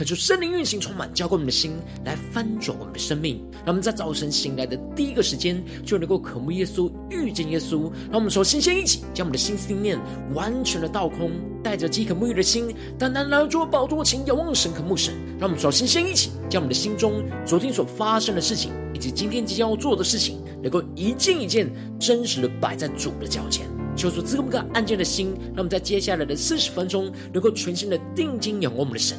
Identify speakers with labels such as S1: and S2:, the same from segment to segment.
S1: 可求圣灵运行充满，浇灌我们的心，来翻转我们的生命。让我们在早晨醒来的第一个时间，就能够渴慕耶稣，遇见耶稣。让我们首先先一起将我们的心思念完全的倒空，带着饥渴沐浴的心，单单来到主宝座前，仰望神，渴慕神。让我们首先先一起将我们的心中昨天所发生的事情，以及今天即将要做的事情，能够一件一件真实的摆在主的脚前，求主赐给我们个安静的心，让我们在接下来的四十分钟，能够全心的定睛仰望我们的神。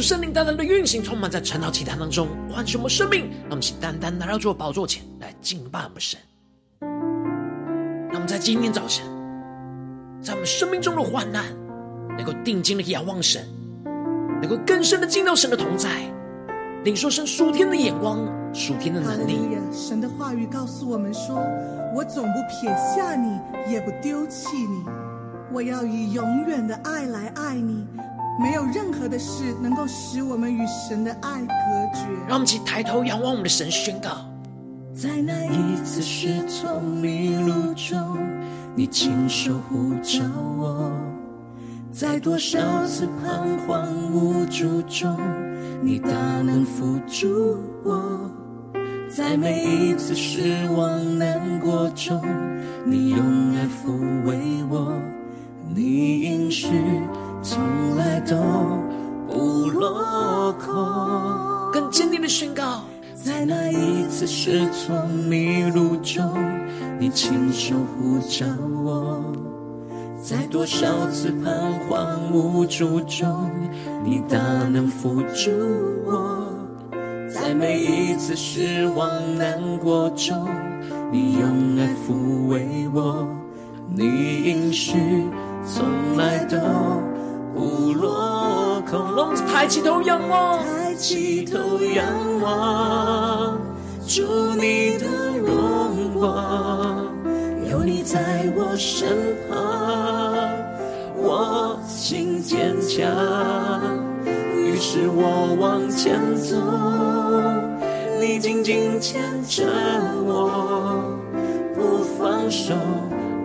S1: 求圣灵单单的运行，充满在晨祷祈谈当中，唤醒我们生命。让我们请单单来到主的宝座前来敬拜我们神。让我们在今天早晨，在我们生命中的患难，能够定睛的仰望神，能够更深的进到神的同在，领受神属天的眼光、属天的能力。
S2: 神的话语告诉我们说：“我总不撇下你，也不丢弃你，我要以永远的爱来爱你。”没有任何的事能够使我们与神的爱隔绝。
S1: 让我们一起抬头仰望我们的神，宣告：
S3: 在那一次失聪迷路中，你亲手护着我；在多少次彷徨无助中，你大能扶助我；在每一次失望难过中，你用爱抚慰我。你应许。从来都不落空，
S1: 更坚定的宣告，
S3: 在那一次失聪迷路中，你亲手护着我；在多少次彷徨无助中，你大能扶助我；在每一次失望难过中，你用爱抚慰我。你应许从来都。不落空，
S1: 让我们抬起头仰望，
S3: 抬起头仰望，祝你的荣光，有你在我身旁，我心坚强，于是我往前走，你紧紧牵着我，不放手，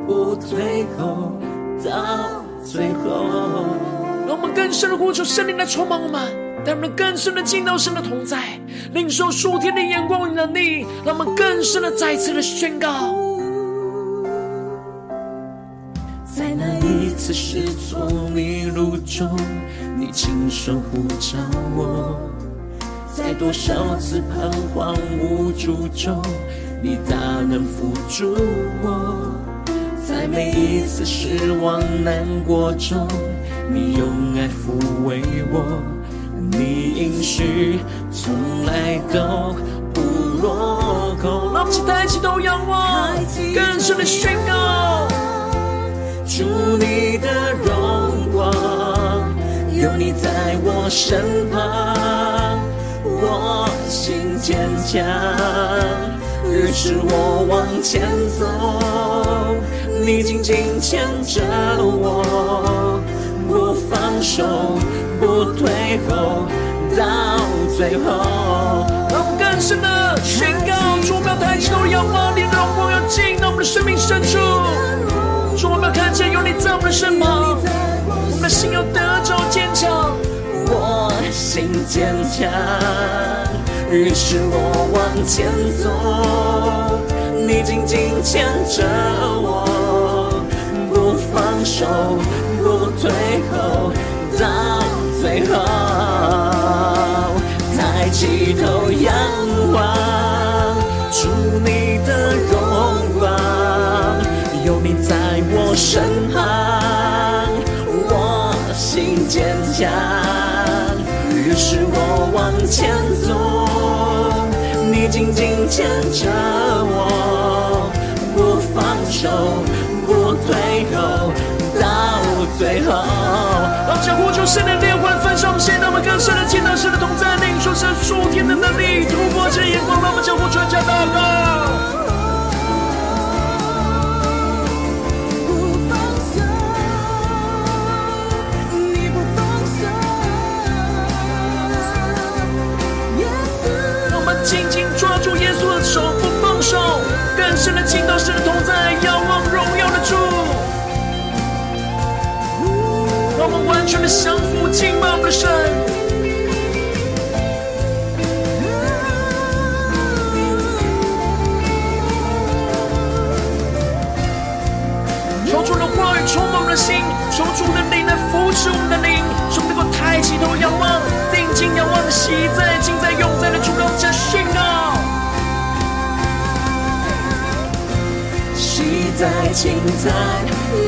S3: 不退后，到最后。
S1: 让我们更深的呼求圣灵来充满我们，带我们更深的进到神的同在，领受属天的眼光与能力。让我们更深的再次的宣告，
S3: 在那一次失聪迷路中，你亲手呼召我；在多少次彷徨无助中，你大能扶助我；在每一次失望难过中。你用爱抚慰我，你应许从来都不落空。
S1: 让我们起抬起头仰望，更深的宣告：
S3: 主你的荣光，有你在我身旁，我心坚强，于是我往前走，你紧紧牵着我。不放手，不退后，到最后。
S1: 让我们更深的宣告：主，我们要抬起头仰望，你的荣光要进到我们的生命深处。主，我们要看见有你在我们的身旁，我们的心要得着坚强。
S3: 我心坚坚强，于是我往前走，你紧紧牵着我，不放手，不退后，到最后，抬起头仰望，主你的荣光，有你在我身旁，我心坚强。于是我往前，紧紧牵着我，不放手，不退后，到最后。
S1: 让这呼求圣灵的烈火焚烧我们，现在我们更深的见到神的同在，领受神属天的能力，突破这眼光，让我们将呼求加祷告。更深的敬到神的同在，仰望荣耀的主，让我们完全的降服敬拜我们的神。求主的话语充满我们的心，求主的灵来扶持我们的灵，使我们能够抬起头仰望，定睛仰望，喜在、今在、永在的主，
S3: 在今在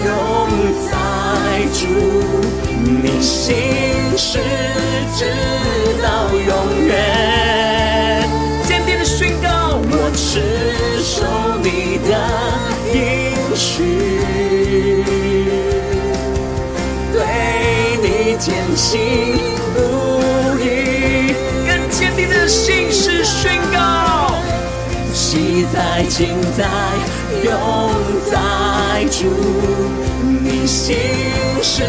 S3: 永在主，你心事直到永远。
S1: 坚定的宣告，
S3: 我持守你的应许，对你坚信不疑。
S1: 更坚定的心事宣告，
S3: 喜在今在。永在主，你心事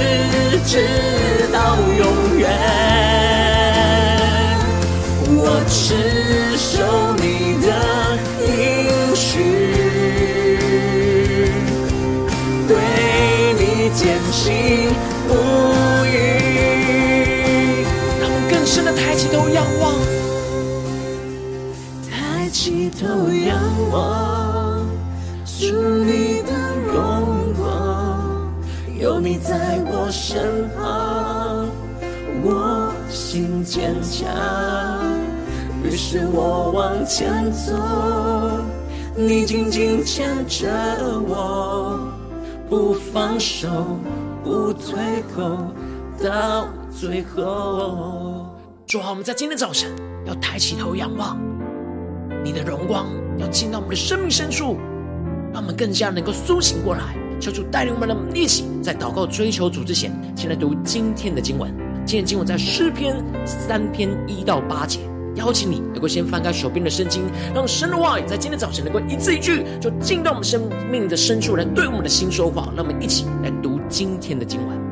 S3: 直到永远。我持守你的应许，对你坚信不疑。
S1: 让我更深的抬起头仰望，
S3: 抬起头仰望。主你的荣光，有你在我身旁，我心坚强。于是我往前走，你紧紧牵着我，不放手，不退后，到最后。
S1: 主啊，我们在今天早晨要抬起头仰望你的荣光，要进到我们的生命深处。让我们更加能够苏醒过来，求主带领我们，一起在祷告追求主之前，先来读今天的经文。今天经文在诗篇三篇一到八节。邀请你能够先翻开手边的圣经，让神的话语在今天早晨能够一字一句，就进到我们生命的深处来对我们的心说话。让我们一起来读今天的经文。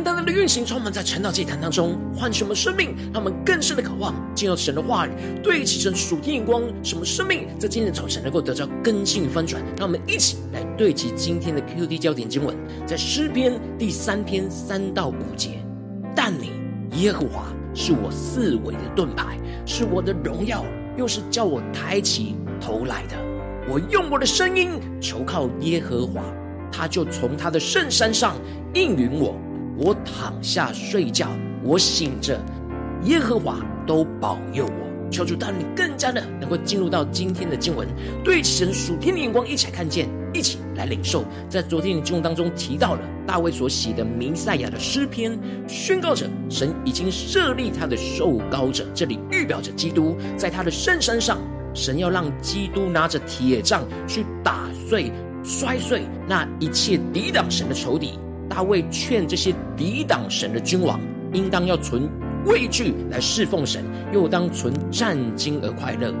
S1: 灵大大的运行，充满在晨祷祭坛当中，唤醒我们生命，让我们更深的渴望进入神的话语，对齐神属天眼光，什么生命在今天早晨能够得到更新与翻转。让我们一起来对齐今天的 QD 焦点经文，在诗篇第三篇三到五节。但你耶和华是我四围的盾牌，是我的荣耀，又是叫我抬起头来的。我用我的声音求靠耶和华。他就从他的圣山上应允我，我躺下睡觉，我醒着，耶和华都保佑我。求主带你更加的能够进入到今天的经文，对神属天的眼光一起来看见，一起来领受。在昨天的经文当中提到了大卫所写的弥赛亚的诗篇，宣告着神已经设立他的受膏者，这里预表着基督在他的圣山上，神要让基督拿着铁杖去打碎。摔碎那一切抵挡神的仇敌，大卫劝这些抵挡神的君王，应当要存畏惧来侍奉神，又当存战兢而快乐，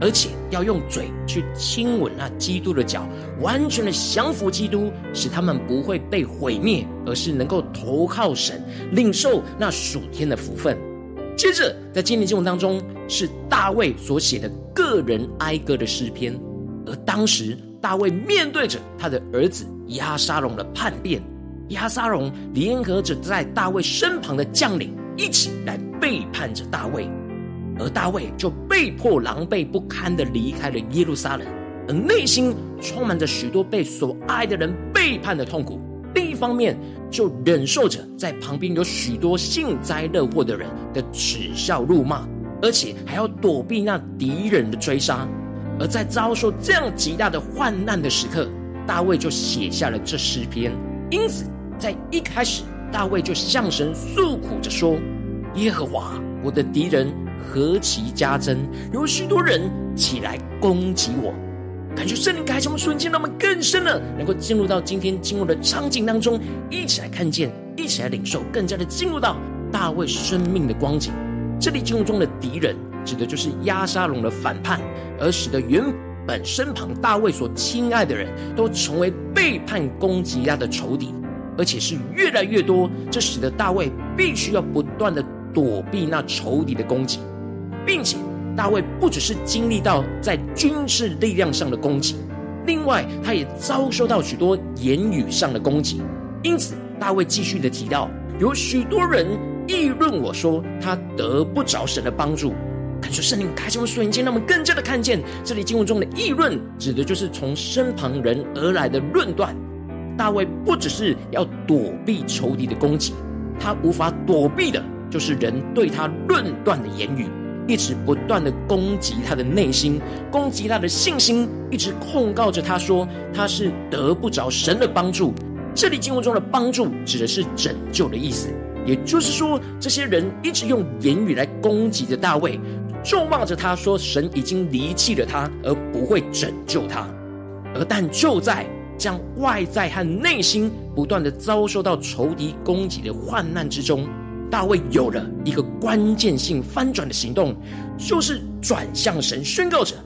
S1: 而且要用嘴去亲吻那基督的脚，完全的降服基督，使他们不会被毁灭，而是能够投靠神，领受那属天的福分。接着，在今天经文当中，是大卫所写的个人哀歌的诗篇，而当时。大卫面对着他的儿子亚沙龙的叛变，亚撒龙联合着在大卫身旁的将领一起来背叛着大卫，而大卫就被迫狼狈不堪的离开了耶路撒冷，而内心充满着许多被所爱的人背叛的痛苦。另一方面，就忍受着在旁边有许多幸灾乐祸的人的耻笑辱骂，而且还要躲避那敌人的追杀。而在遭受这样极大的患难的时刻，大卫就写下了这诗篇。因此，在一开始，大卫就向神诉苦着说：“耶和华，我的敌人何其加增，有许多人起来攻击我。”感觉圣灵开什么瞬间，让我们更深了能够进入到今天经文的场景当中，一起来看见，一起来领受，更加的进入到大卫生命的光景。这里经文中的敌人。指的就是押沙龙的反叛，而使得原本身旁大卫所亲爱的人都成为背叛攻击他的仇敌，而且是越来越多。这使得大卫必须要不断的躲避那仇敌的攻击，并且大卫不只是经历到在军事力量上的攻击，另外他也遭受到许多言语上的攻击。因此，大卫继续的提到，有许多人议论我说他得不着神的帮助。感受圣灵开启的瞬间，让我们更加的看见这里经文中的议论，指的就是从身旁人而来的论断。大卫不只是要躲避仇敌的攻击，他无法躲避的就是人对他论断的言语，一直不断的攻击他的内心，攻击他的信心，一直控告着他说他是得不着神的帮助。这里经文中的帮助，指的是拯救的意思，也就是说，这些人一直用言语来攻击着大卫。咒骂着他说：“神已经离弃了他，而不会拯救他。”而但就在将外在和内心不断的遭受到仇敌攻击的患难之中，大卫有了一个关键性翻转的行动，就是转向神宣告着：“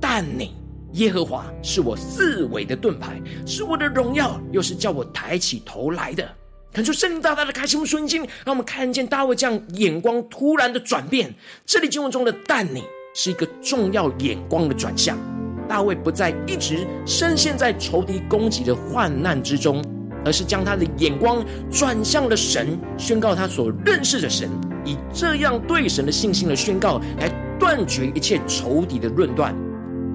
S1: 但你耶和华是我四围的盾牌，是我的荣耀，又是叫我抬起头来的。”看出圣灵大大的开启我们瞬间，让我们看见大卫这样眼光突然的转变。这里经文中的“但你”是一个重要眼光的转向。大卫不再一直深陷在仇敌攻击的患难之中，而是将他的眼光转向了神，宣告他所认识的神，以这样对神的信心的宣告来断绝一切仇敌的论断。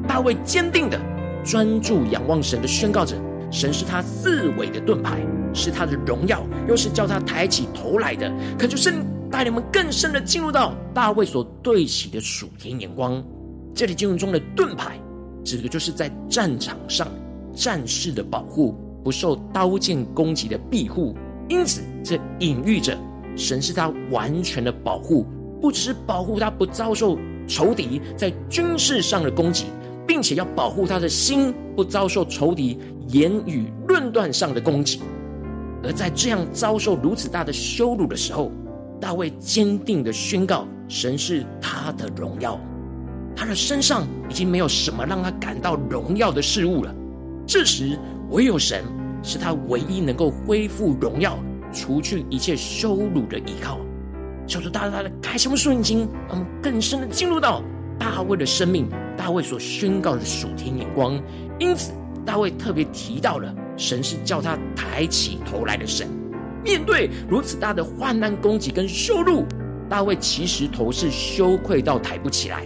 S1: 大卫坚定的专注仰望神的宣告者。神是他四维的盾牌，是他的荣耀，又是叫他抬起头来的。可就是带领我们更深的进入到大卫所对齐的属天眼光。这里经文中的盾牌，指的就是在战场上战士的保护，不受刀剑攻击的庇护。因此，这隐喻着神是他完全的保护，不只是保护他不遭受仇敌在军事上的攻击。并且要保护他的心不遭受仇敌言语论断上的攻击，而在这样遭受如此大的羞辱的时候，大卫坚定的宣告：神是他的荣耀，他的身上已经没有什么让他感到荣耀的事物了。这时，唯有神是他唯一能够恢复荣耀、除去一切羞辱的依靠。求主大大的开什么顺经，我们更深的进入到大卫的生命，大卫所宣告的属天眼光。因此，大卫特别提到了神是叫他抬起头来的神。面对如此大的患难、攻击跟羞辱，大卫其实头是羞愧到抬不起来。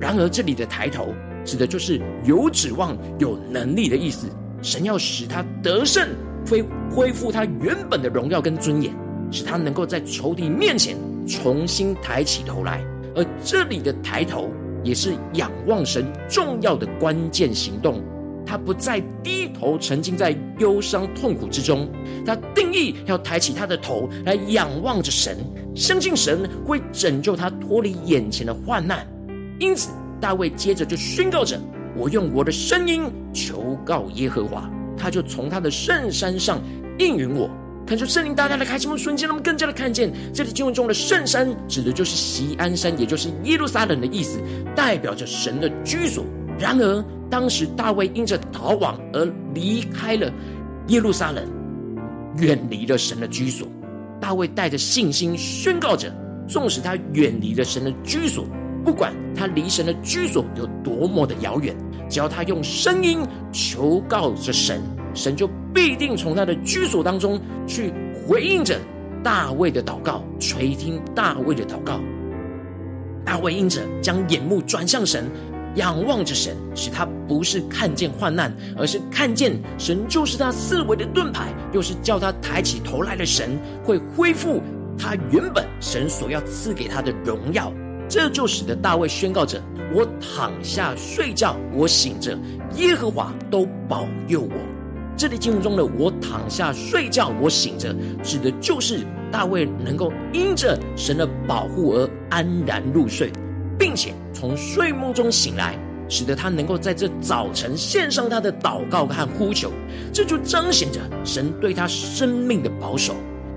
S1: 然而，这里的抬头指的就是有指望、有能力的意思。神要使他得胜，恢恢复他原本的荣耀跟尊严。使他能够在仇敌面前重新抬起头来，而这里的抬头也是仰望神重要的关键行动。他不再低头沉浸在忧伤痛苦之中，他定义要抬起他的头来仰望着神，相信神会拯救他脱离眼前的患难。因此，大卫接着就宣告着：“我用我的声音求告耶和华，他就从他的圣山上应允我。”看出圣灵大大的开启我们瞬间，让我们更加的看见这里经文中的圣山，指的就是锡安山，也就是耶路撒冷的意思，代表着神的居所。然而，当时大卫因着逃亡而离开了耶路撒冷，远离了神的居所。大卫带着信心宣告着：纵使他远离了神的居所，不管他离神的居所有多么的遥远，只要他用声音求告着神。神就必定从他的居所当中去回应着大卫的祷告，垂听大卫的祷告。大卫因着将眼目转向神，仰望着神，使他不是看见患难，而是看见神就是他四围的盾牌，又是叫他抬起头来的神，会恢复他原本神所要赐给他的荣耀。这就使得大卫宣告着：我躺下睡觉，我醒着，耶和华都保佑我。这里经文中的“我躺下睡觉，我醒着”，指的就是大卫能够因着神的保护而安然入睡，并且从睡梦中醒来，使得他能够在这早晨献上他的祷告和呼求。这就彰显着神对他生命的保守，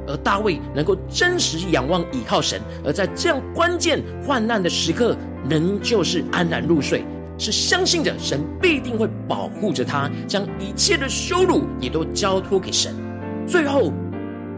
S1: 而大卫能够真实仰望倚靠神，而在这样关键患难的时刻，仍旧是安然入睡。是相信着神必定会保护着他，将一切的羞辱也都交托给神。最后，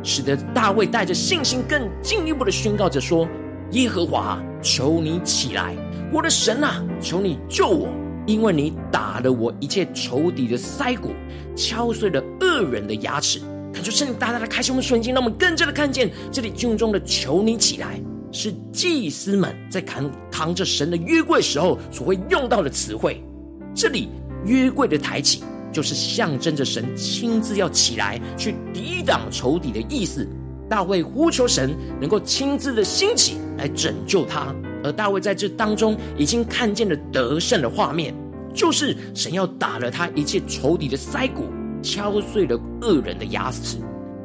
S1: 使得大卫带着信心更进一步的宣告着说：“耶和华，求你起来，我的神啊，求你救我，因为你打了我一切仇敌的腮骨，敲碎了恶人的牙齿。”他就圣灵大大的开启我们的眼睛，让我们更加的看见这里经文中的“求你起来”。是祭司们在扛扛着神的约柜时候所会用到的词汇。这里约柜的抬起，就是象征着神亲自要起来去抵挡仇敌的意思。大卫呼求神能够亲自的兴起来拯救他，而大卫在这当中已经看见了得胜的画面，就是神要打了他一切仇敌的腮骨，敲碎了恶人的牙齿。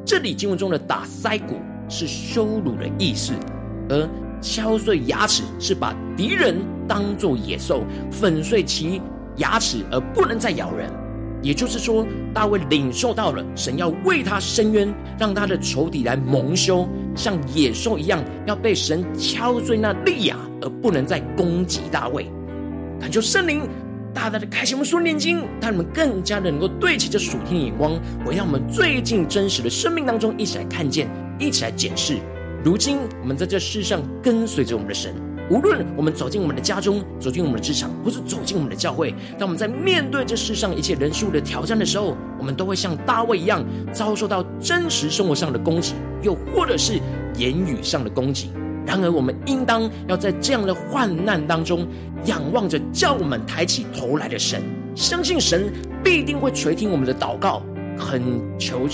S1: 这里经文中的打腮骨是羞辱的意思。而敲碎牙齿是把敌人当作野兽，粉碎其牙齿而不能再咬人。也就是说，大卫领受到了神要为他伸冤，让他的仇敌来蒙羞，像野兽一样要被神敲碎那利牙，而不能再攻击大卫。恳求圣灵大大的开启我们属灵眼睛，让我们更加的能够对齐这属天的眼光，我要我们最近真实的生命当中，一起来看见，一起来检视。如今，我们在这世上跟随着我们的神，无论我们走进我们的家中，走进我们的职场，或是走进我们的教会，当我们在面对这世上一切人事物的挑战的时候，我们都会像大卫一样，遭受到真实生活上的攻击，又或者是言语上的攻击。然而，我们应当要在这样的患难当中，仰望着叫我们抬起头来的神，相信神必定会垂听我们的祷告，恳求，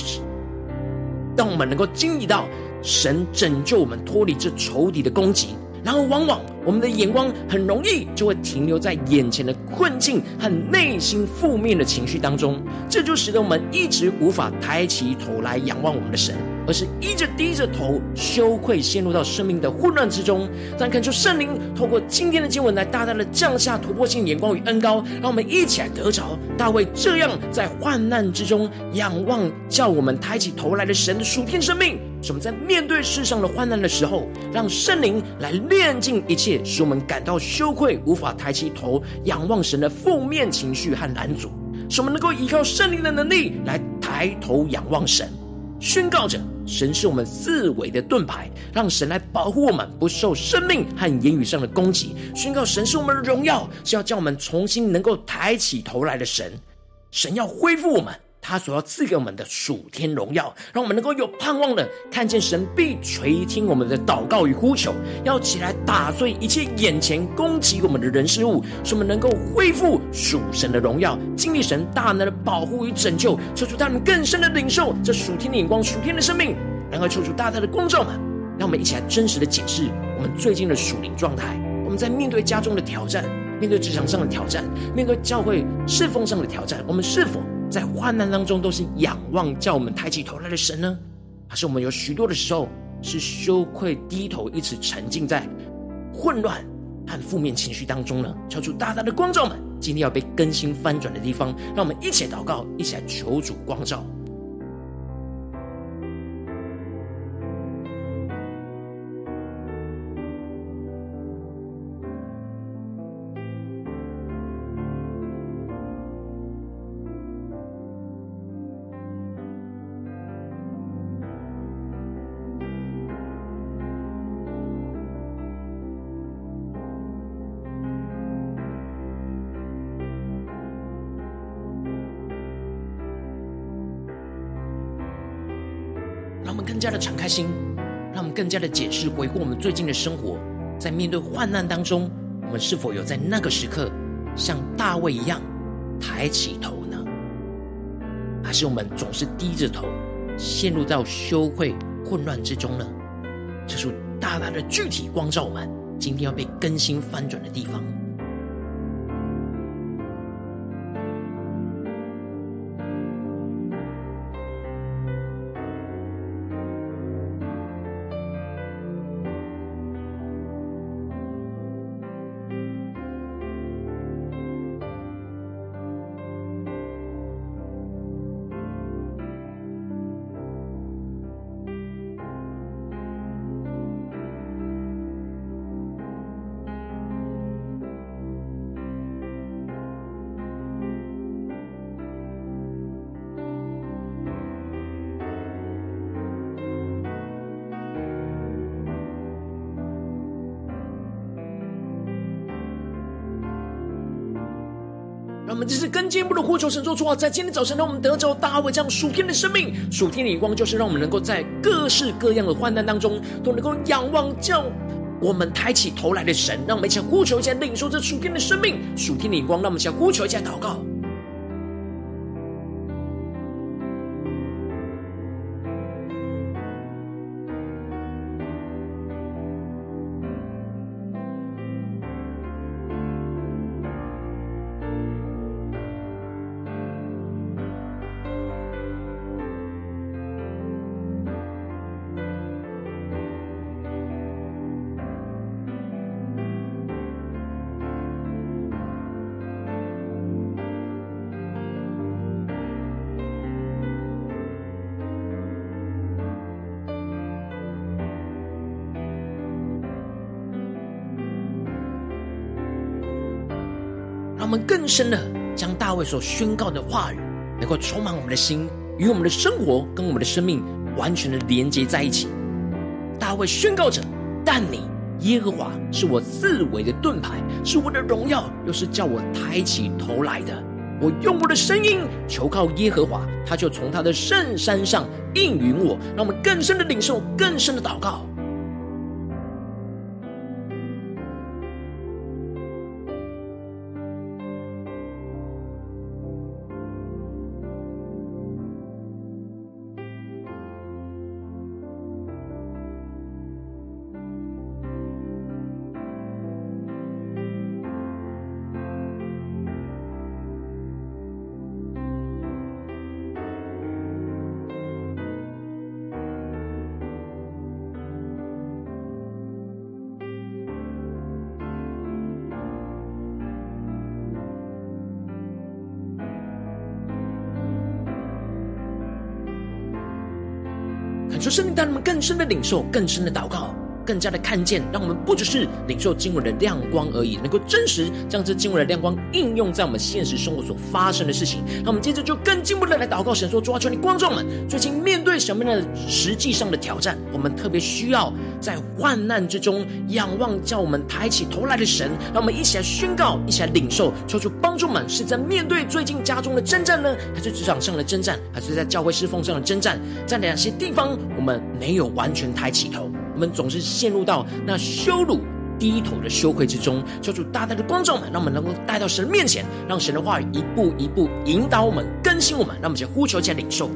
S1: 让我们能够经历到。神拯救我们脱离这仇敌的攻击，然后往往我们的眼光很容易就会停留在眼前的困境和内心负面的情绪当中，这就使得我们一直无法抬起头来仰望我们的神。而是一直低着头，羞愧陷入到生命的混乱之中。但恳求圣灵透过今天的经文来大大的降下突破性眼光与恩膏，让我们一起来得着大卫这样在患难之中仰望，叫我们抬起头来的神的属天生命。使我们在面对世上的患难的时候，让圣灵来炼尽一切，使我们感到羞愧，无法抬起头仰望神的负面情绪和拦阻。使我们能够依靠圣灵的能力来抬头仰望神，宣告着。神是我们四维的盾牌，让神来保护我们，不受生命和言语上的攻击。宣告神是我们的荣耀，是要叫我们重新能够抬起头来的神。神要恢复我们。他所要赐给我们的属天荣耀，让我们能够有盼望的看见神必垂听我们的祷告与呼求，要起来打碎一切眼前攻击我们的人事物，使我们能够恢复属神的荣耀，经历神大能的保护与拯救，求主他们更深的领受这属天的眼光、属天的生命，然后求主大大的光照们，让我们一起来真实的解释我们最近的属灵状态。我们在面对家中的挑战，面对职场上的挑战，面对教会侍奉上的挑战，我们是否在患难当中都是仰望叫我们抬起头来的神呢？还是我们有许多的时候是羞愧低头，一直沉浸在混乱和负面情绪当中呢？求主大大的光照们，今天要被更新翻转的地方，让我们一起祷告，一起来求主光照。更加的敞开心，让我们更加的解释回顾我们最近的生活，在面对患难当中，我们是否有在那个时刻像大卫一样抬起头呢？还是我们总是低着头，陷入到羞愧混乱之中呢？这是大大的具体光照我们今天要被更新翻转的地方。进一步的呼求，神说主啊，在今天早晨，让我们得着大卫这样属天的生命，属天的眼光，就是让我们能够在各式各样的患难当中，都能够仰望叫我们抬起头来的神。让我们一起呼求，一下领受这属天的生命，属天的眼光。让我们一起呼求，一下祷告。更深的将大卫所宣告的话语，能够充满我们的心，与我们的生活跟我们的生命完全的连接在一起。大卫宣告着：“但你耶和华是我四围的盾牌，是我的荣耀，又是叫我抬起头来的。我用我的声音求靠耶和华，他就从他的圣山上应允我。”让我们更深的领受，更深的祷告。求圣灵带我们更深的领受，更深的祷告，更加的看见，让我们不只是领受经文的亮光而已，能够真实将这经文的亮光应用在我们现实生活所发生的事情。那我们接着就更进一步的来祷告神说：主啊，求你观众们，最近面对什么样的实际上的挑战？我们特别需要在患难之中仰望，叫我们抬起头来的神。让我们一起来宣告，一起来领受，求主帮助们是在面对最近家中的征战呢，还是职场上的征战，还是在教会侍奉上的征战？在哪些地方我们没有完全抬起头？我们总是陷入到那羞辱、低头的羞愧之中。求主大大的光照们，让我们能够带到神面前，让神的话语一步一步引导我们、更新我们。让我们先呼求，先领受。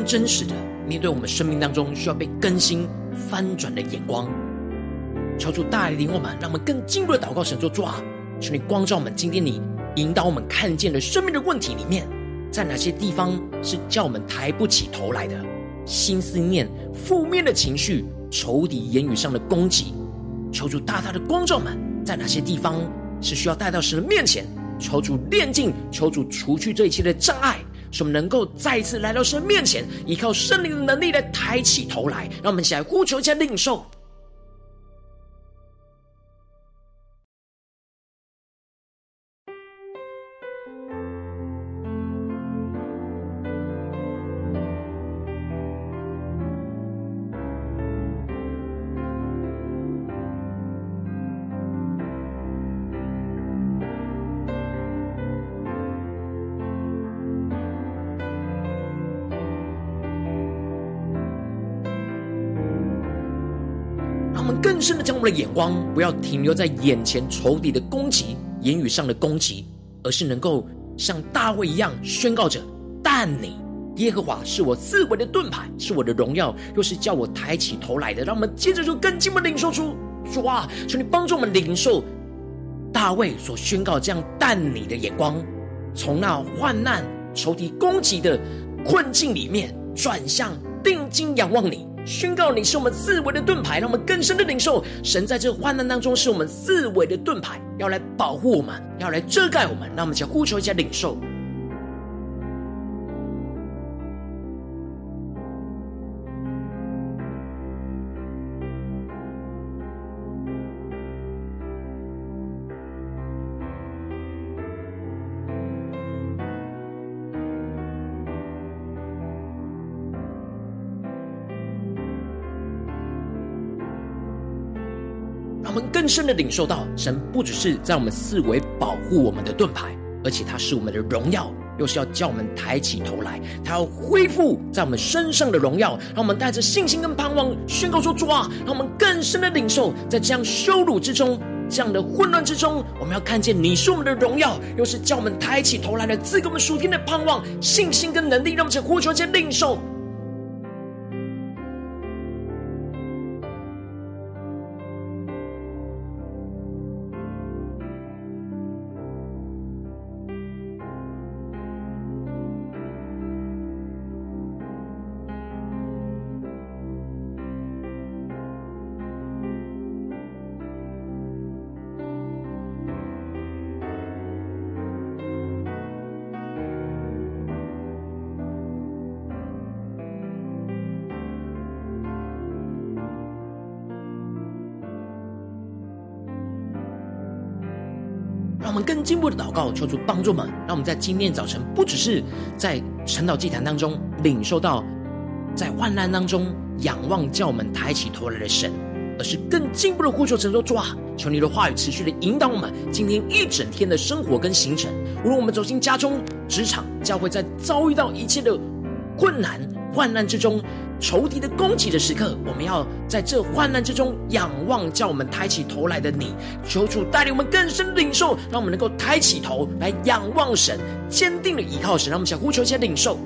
S1: 更真实的面对我们生命当中需要被更新翻转的眼光，求主带领我们，让我们更进入的祷告神作主啊，求你光照我们。今天你引导我们看见的生命的问题里面，在哪些地方是叫我们抬不起头来的？心思念、负面的情绪、仇敌言语上的攻击，求主大大的光照们，在哪些地方是需要带到神的面前？求主炼净，求主除去这一切的障碍。使我们能够再次来到神面前，依靠圣灵的能力来抬起头来，让我们一起来呼求，一起来领受。深的将我们的眼光不要停留在眼前仇敌的攻击、言语上的攻击，而是能够像大卫一样宣告着：但你耶和华是我四围的盾牌，是我的荣耀，又是叫我抬起头来的。让我们接着就更进一步领受出主啊，求你帮助我们领受大卫所宣告这样但你的眼光，从那患难、仇敌攻击的困境里面转向定睛仰望你。宣告你是我们四维的盾牌，让我们更深的领受神在这患难当中是我们四维的盾牌，要来保护我们，要来遮盖我们。让我们先呼求一下领受。更深的领受到，神不只是在我们四围保护我们的盾牌，而且他是我们的荣耀，又是要叫我们抬起头来，他要恢复在我们身上的荣耀，让我们带着信心跟盼望宣告说：主啊，让我们更深的领受，在这样羞辱之中，这样的混乱之中，我们要看见你是我们的荣耀，又是叫我们抬起头来的，赐给我们属天的盼望、信心跟能力，让我们在呼求间领受。步的祷告，求主帮助们。让我们在今天早晨，不只是在晨祷祭坛当中领受到，在患难当中仰望叫我们抬起头来的神，而是更进一步的呼求神说：主啊，求你的话语持续的引导我们今天一整天的生活跟行程。无论我们走进家中、职场、教会，在遭遇到一切的困难、患难之中。仇敌的攻击的时刻，我们要在这患难之中仰望，叫我们抬起头来的你，求主带领我们更深领受，让我们能够抬起头来仰望神，坚定的依靠神。让我们想呼求一下领受。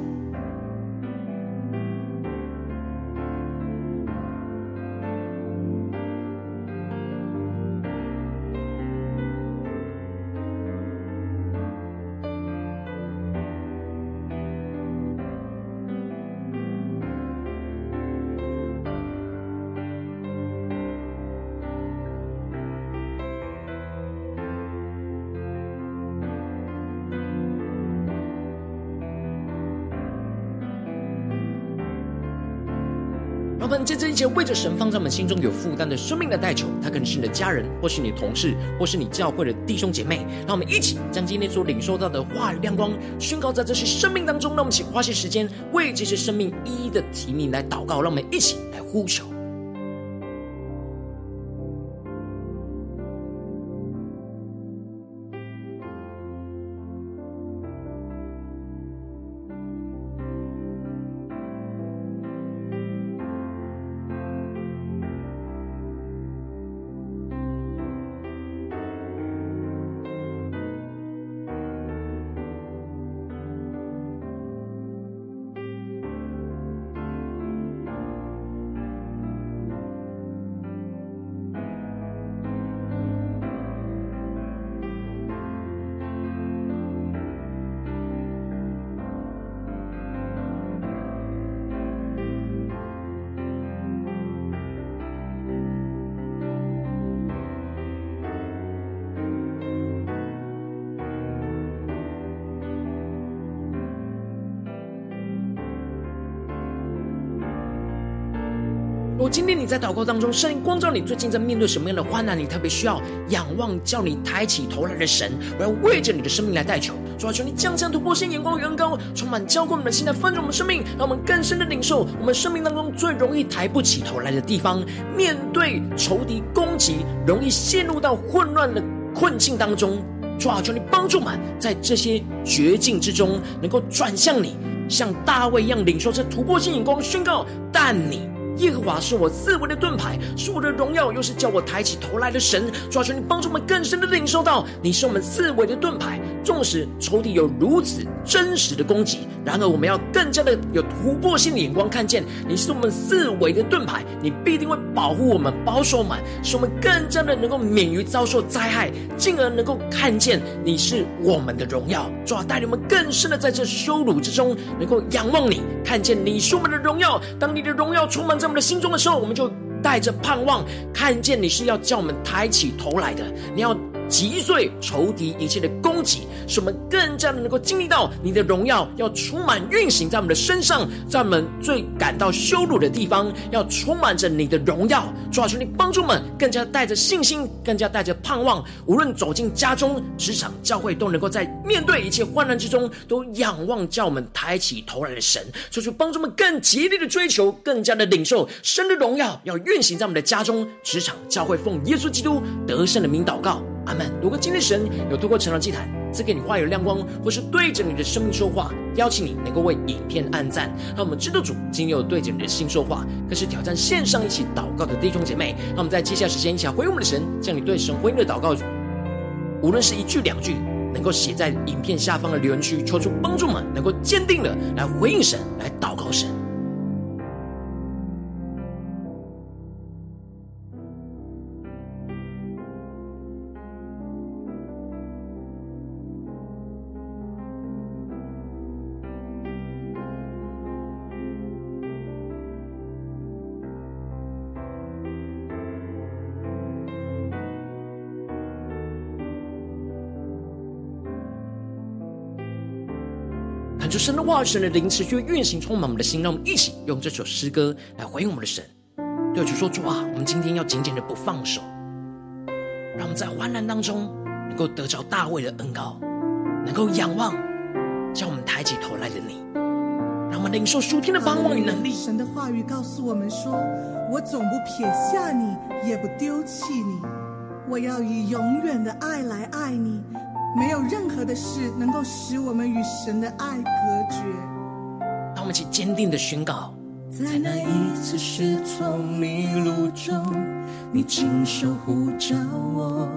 S1: 这一切为着神放在我们心中有负担的生命的代求，他可能是你的家人，或是你的同事，或是你教会的弟兄姐妹。让我们一起将今天所领受到的话语亮光宣告在这些生命当中。让我们一起花些时间为这些生命一一的提名来祷告。让我们一起来呼求。今天你在祷告当中，圣灵光照你，最近在面对什么样的患难？你特别需要仰望，叫你抬起头来的神。我要为着你的生命来代求，主啊，求你降下突破性眼光，远高，充满浇灌我们的心，来丰盛我们生命，让我们更深的领受我们生命当中最容易抬不起头来的地方。面对仇敌攻击，容易陷入到混乱的困境当中。主啊，求你帮助我们，在这些绝境之中，能够转向你，像大卫一样领受这突破性眼光，宣告：但你。耶和华是我四围的盾牌，是我的荣耀，又是叫我抬起头来的神。主啊，求你帮助我们更深的领受到，你是我们四围的盾牌。纵使仇敌有如此真实的攻击，然而我们要更加的有突破性的眼光，看见你是我们四围的盾牌，你必定会保护我们，保守我们，使我们更加的能够免于遭受灾害，进而能够看见你是我们的荣耀。主啊，带领我们更深的在这羞辱之中，能够仰望你，看见你是我们的荣耀。当你的荣耀充满在我们的心中的时候，我们就带着盼望，看见你是要叫我们抬起头来的。你要。击碎仇敌一切的攻击，使我们更加的能够经历到你的荣耀，要充满运行在我们的身上，在我们最感到羞辱的地方，要充满着你的荣耀。主啊，求你帮助我们，更加带着信心，更加带着盼望，无论走进家中、职场、教会，都能够在面对一切患难之中，都仰望叫我们抬起头来的神。求主帮助我们更极力的追求，更加的领受神的荣耀，要运行在我们的家中、职场、教会，奉耶稣基督得胜的名祷告。阿门。如果今天神有透过成长祭坛赐给你话语亮光，或是对着你的生命说话，邀请你能够为影片按赞，让我们知道主今天有对着你的心说话，更是挑战线上一起祷告的弟兄姐妹。让我们在接下来时间一起来回应我们的神，将你对神回应的祷告，无论是一句两句，能够写在影片下方的留言区，求出帮助们能够坚定的来回应神，来祷告神。就神的话语，神的灵持续运行，充满我们的心。让我们一起用这首诗歌来回应我们的神，对主说：主啊，我们今天要紧紧的不放手，让我们在患难当中能够得着大卫的恩膏，能够仰望叫我们抬起头来的你，让我们领受属天的盼望与能力。
S2: 神的话语告诉我们说：我总不撇下你，也不丢弃你，我要以永远的爱来爱你。没有任何的事能够使我们与神的爱隔绝。
S1: 让我们一起坚定的宣告：
S3: 在那一次失聪迷路中，你亲手呼召我；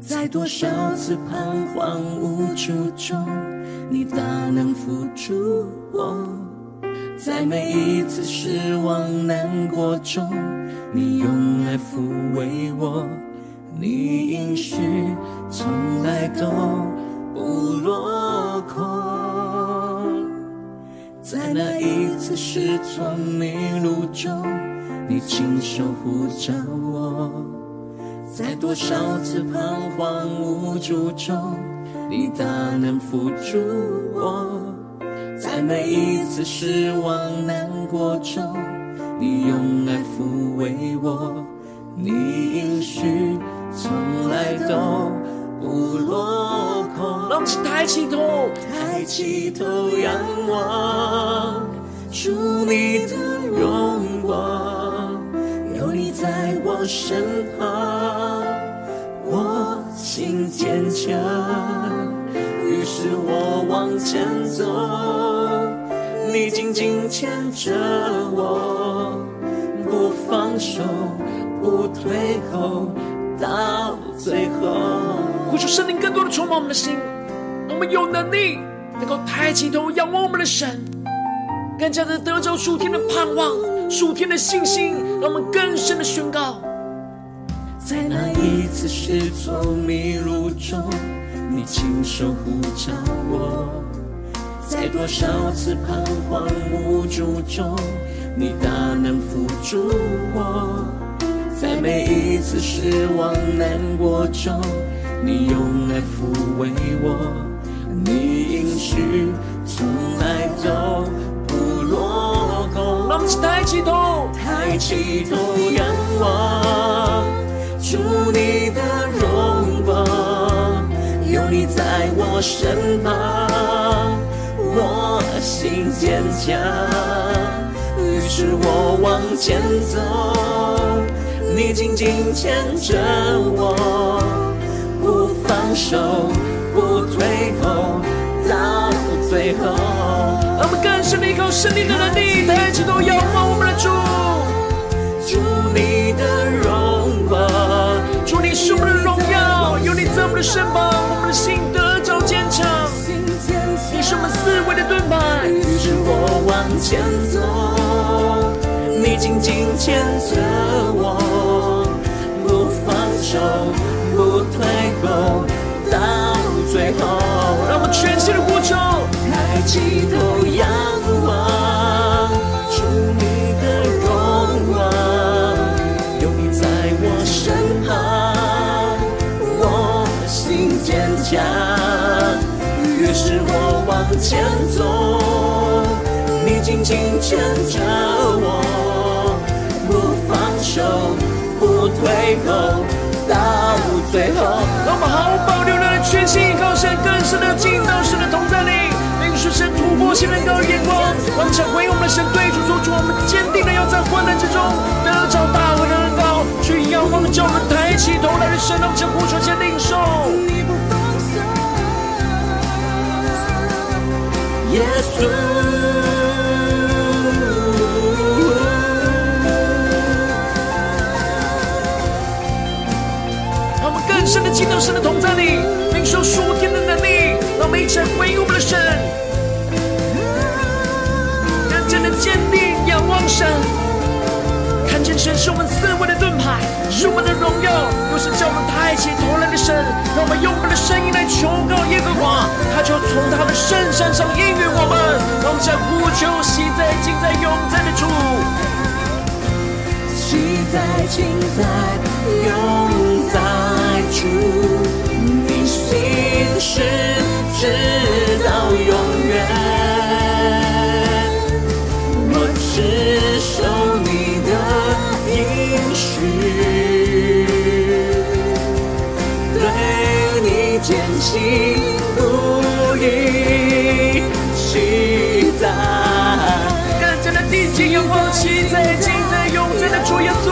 S3: 在多少次彷徨无助中，你大能扶住我；在每一次失望难过中，你用爱抚慰我。你应许从来都不落空，在那一次失聪迷路中，你亲手呼召我；在多少次彷徨无助中，你大能扶助我；在每一次失望难过中，你用爱抚慰我，你
S1: 应许抬起头，
S3: 抬起头仰望，主你的荣光，有你在我身旁，我心坚强，于是我往前走。你紧紧牵着我，不放手，不退后，到最后。
S1: 呼求圣灵更多的充满我们的心，我们有能力能够抬起头仰望我们的神，更加的得着属天的盼望、属天的信心，让我们更深的宣告。
S3: 在那一次失措迷路中，你亲手呼召我。在多少次彷徨无助中，你大能扶助我；在每一次失望难过中，你用爱抚慰我。你应许从来都不落空。
S1: 让我们抬起头，
S3: 抬起头仰望，主你的荣光，有你在我身旁。我心坚强，于是我往前走，你紧紧牵着我，不放手，不退后，到最后。
S1: 让我们更深的依靠圣灵的能力，抬起头仰望我们的主，
S3: 主你的荣光，
S1: 主你是我们的荣耀，有你在我们的身旁，我们的心得着坚强。你是我们四维的盾牌，
S3: 于是我往前走，你紧紧牵着我，不放手，不退后，到最后。
S1: 让我全心的呼求，
S3: 抬起头仰望，主你的荣光，有你在我身旁，我心坚强。于是我往前走，你紧紧牵着我，不放手，不退后，到最后。
S1: 让我们好好保留的全心依靠神，更深的进到神的同在里，领受神突破高眼光，完成回应我们的神对主说出，我们坚定的要在患难之中得着大卫的恩膏，去仰望叫我们抬起头来的神，让我们呼求先领受。
S3: 耶稣，
S1: 让我们更深的进到神的同在里，们一起来回应我们的神，认真的坚定仰望神。看见神是我们四围的盾牌，是我们的荣耀，又是叫我们抬起头来的神。让我们用我们的声音来求告耶和华，他就从他的圣山上应允我们。让我们将呼求喜在、今在、永在的主，
S3: 喜在、今在、永在主，你心事直到永远，我只守你的。应许对你坚心不移，期待
S1: 更加的定睛仰望，期待今在永在的主耶稣，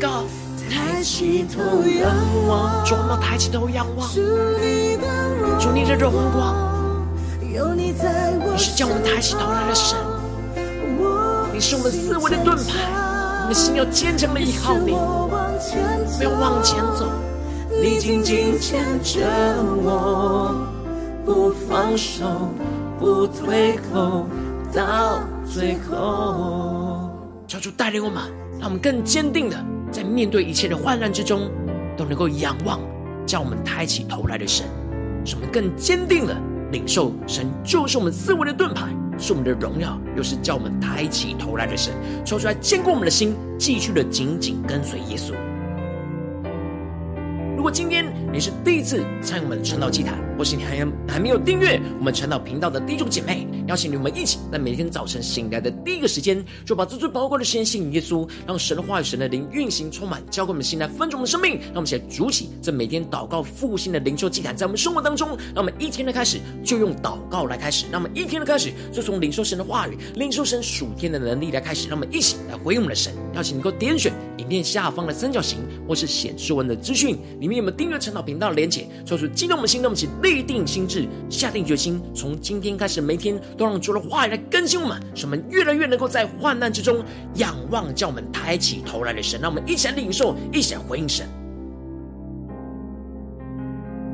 S1: 告：
S3: 抬起头仰望，
S1: 主，我们抬起头仰望，主你的荣光，你是叫我们抬起头来的神，你是我们思维的盾牌，我们心要坚强的依靠你，不要往前走，
S3: 你紧紧牵着我。不放手，不退后，到最后。
S1: 求主带领我们，让我们更坚定的在面对一切的患难之中，都能够仰望叫我们抬起头来的神，使我们更坚定了领受神就是我们思维的盾牌，是我们的荣耀，又是叫我们抬起头来的神，抽出来坚固我们的心，继续的紧紧跟随耶稣。如果今天你是第一次参与我们的晨祷祭坛，或是你还还没有订阅我们陈祷频道的弟兄姐妹，邀请你们一起在每天早晨醒来的第一个时间，就把这最宝贵的时间献给耶稣，让神的话语、神的灵运行充满，交给我们心来分盛我们的生命。让我们一起来筑起这每天祷告复兴的灵修祭坛，在我们生活当中，让我们一天的开始就用祷告来开始，让我们一天的开始就从领受神的话语、领受神属天的能力来开始，让我们一起来回应我们的神。邀请你能够点选影片下方的三角形，或是显示文的资讯里面有没有订阅陈祷频道的连结，做出激动我们的心，让我们一起立定心智，下定决心，从今天开始，每天都让主的话语来更新我们，使我们越来越能够在患难之中仰望，叫我们抬起头来的神。让我们一起来领受，一起来回应神。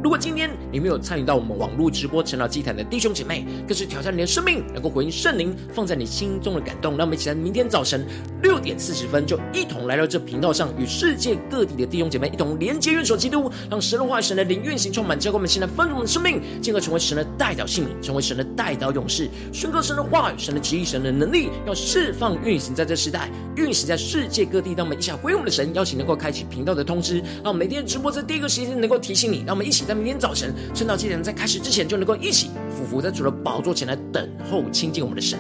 S1: 如果今天你没有参与到我们网络直播晨祷祭坛的弟兄姐妹，更是挑战你的生命，能够回应圣灵放在你心中的感动。让我们一起在明天早晨六点四十分，就一同来到这频道上，与世界各地的弟兄姐妹一同连接、元首基督，让神的话语、神的灵运行充满，教灌我们现在丰盛的生命，进而成为神的代祷性命，成为神的代祷勇士，宣告神的话语、神的旨意、神的能力，要释放运行在这时代，运行在世界各地。让我们一起来回应我们的神，邀请能够开启频道的通知，让我们每天直播在第一个时间能够提醒你。让我们一起在。明天早晨，晨祷祭坛在开始之前，就能够一起俯伏在主的宝座前来等候亲近我们的神。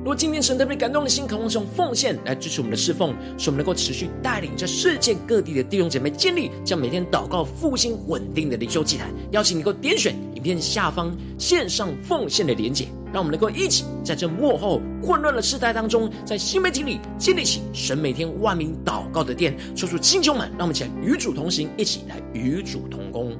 S1: 如果今天神特别感动的心，渴望用奉献来支持我们的侍奉，使我们能够持续带领着世界各地的弟兄姐妹建立将每天祷告复兴稳定的灵修祭坛。邀请你能够点选影片下方线上奉献的连结。让我们能够一起在这幕后混乱的时代当中，在新媒体里建立起神每天万名祷告的殿，说出弟兄们，让我们一起来与主同行，一起来与主同工。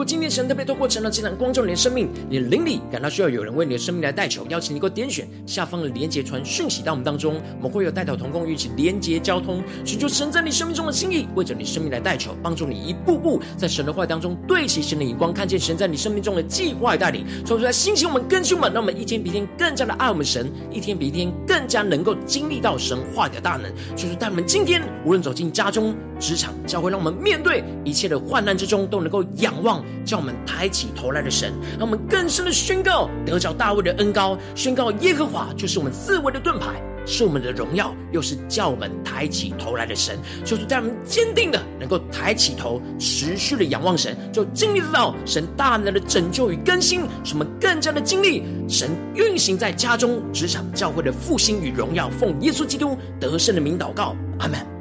S1: 果今天神特别透过晨祷祭坛光照你的生命，你的灵里感到需要有人为你的生命来代求，邀请你给我点选下方的连结传讯息到我们当中，我们会有代祷同工一起连结交通，寻求神在你生命中的心意，为着你生命来代求，帮助你一步步在神的话当中对齐神的眼光，看见神在你生命中的计划带领，说出来兴起我们更新我们，让我们一天比一天更加的爱我们神，一天比一天更加能够经历到神话的大能，就是带我们今天无论走进家中、职场、教会，让我们面对一切的患难之中都能够仰望。叫我们抬起头来的神，让我们更深的宣告得着大卫的恩膏，宣告耶和华就是我们四围的盾牌，是我们的荣耀，又是叫我们抬起头来的神。就是在我们坚定的能够抬起头，持续的仰望神，就经历得到神大能的拯救与更新，使我们更加的经历神运行在家中、职场、教会的复兴与荣耀。奉耶稣基督得胜的名祷告，阿门。